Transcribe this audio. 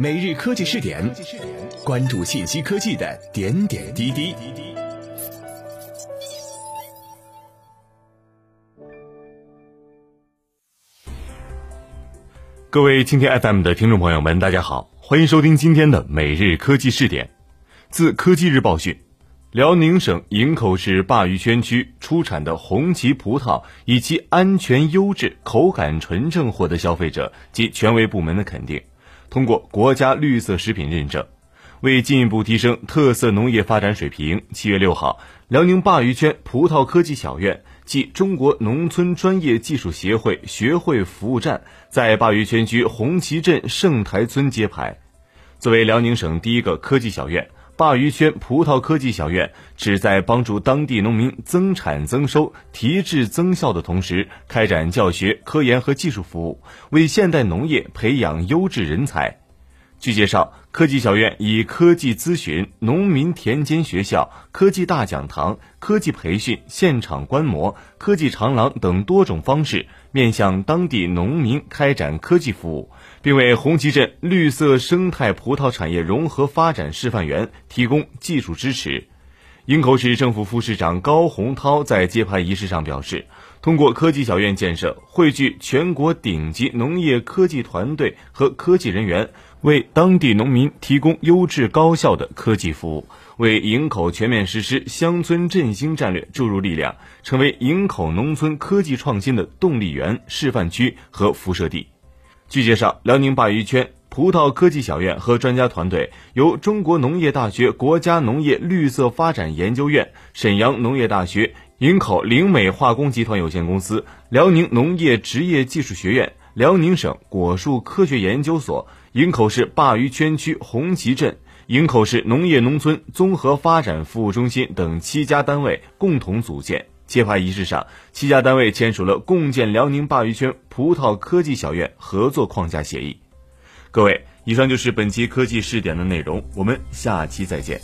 每日科技试点，关注信息科技的点点滴滴。各位蜻蜓 FM 的听众朋友们，大家好，欢迎收听今天的每日科技试点。自科技日报讯，辽宁省营口市鲅鱼圈区出产的红旗葡萄以其安全优质、口感纯正获得消费者及权威部门的肯定。通过国家绿色食品认证，为进一步提升特色农业发展水平，七月六号，辽宁鲅鱼圈葡萄科技小院暨中国农村专业技术协会学会服务站在鲅鱼圈区红旗镇盛台村揭牌。作为辽宁省第一个科技小院。鲅鱼圈葡萄科技小院旨在帮助当地农民增产增收、提质增效的同时，开展教学、科研和技术服务，为现代农业培养优质人才。据介绍，科技小院以科技咨询、农民田间学校、科技大讲堂、科技培训、现场观摩、科技长廊等多种方式，面向当地农民开展科技服务。并为红旗镇绿色生态葡萄产业融合发展示范园提供技术支持。营口市政府副市长高洪涛在揭牌仪式上表示，通过科技小院建设，汇聚全国顶级农业科技团队和科技人员，为当地农民提供优质高效的科技服务，为营口全面实施乡村振兴战略注入力量，成为营口农村科技创新的动力源、示范区和辐射地。据介绍，辽宁鲅鱼圈葡萄科技小院和专家团队由中国农业大学国家农业绿色发展研究院、沈阳农业大学、营口灵美化工集团有限公司、辽宁农业职业技术学院、辽宁省果树科学研究所、营口市鲅鱼圈区红旗镇、营口市农业农村综合发展服务中心等七家单位共同组建。揭牌仪式上，七家单位签署了共建辽宁鲅鱼圈葡萄科技小院合作框架协议。各位，以上就是本期科技试点的内容，我们下期再见。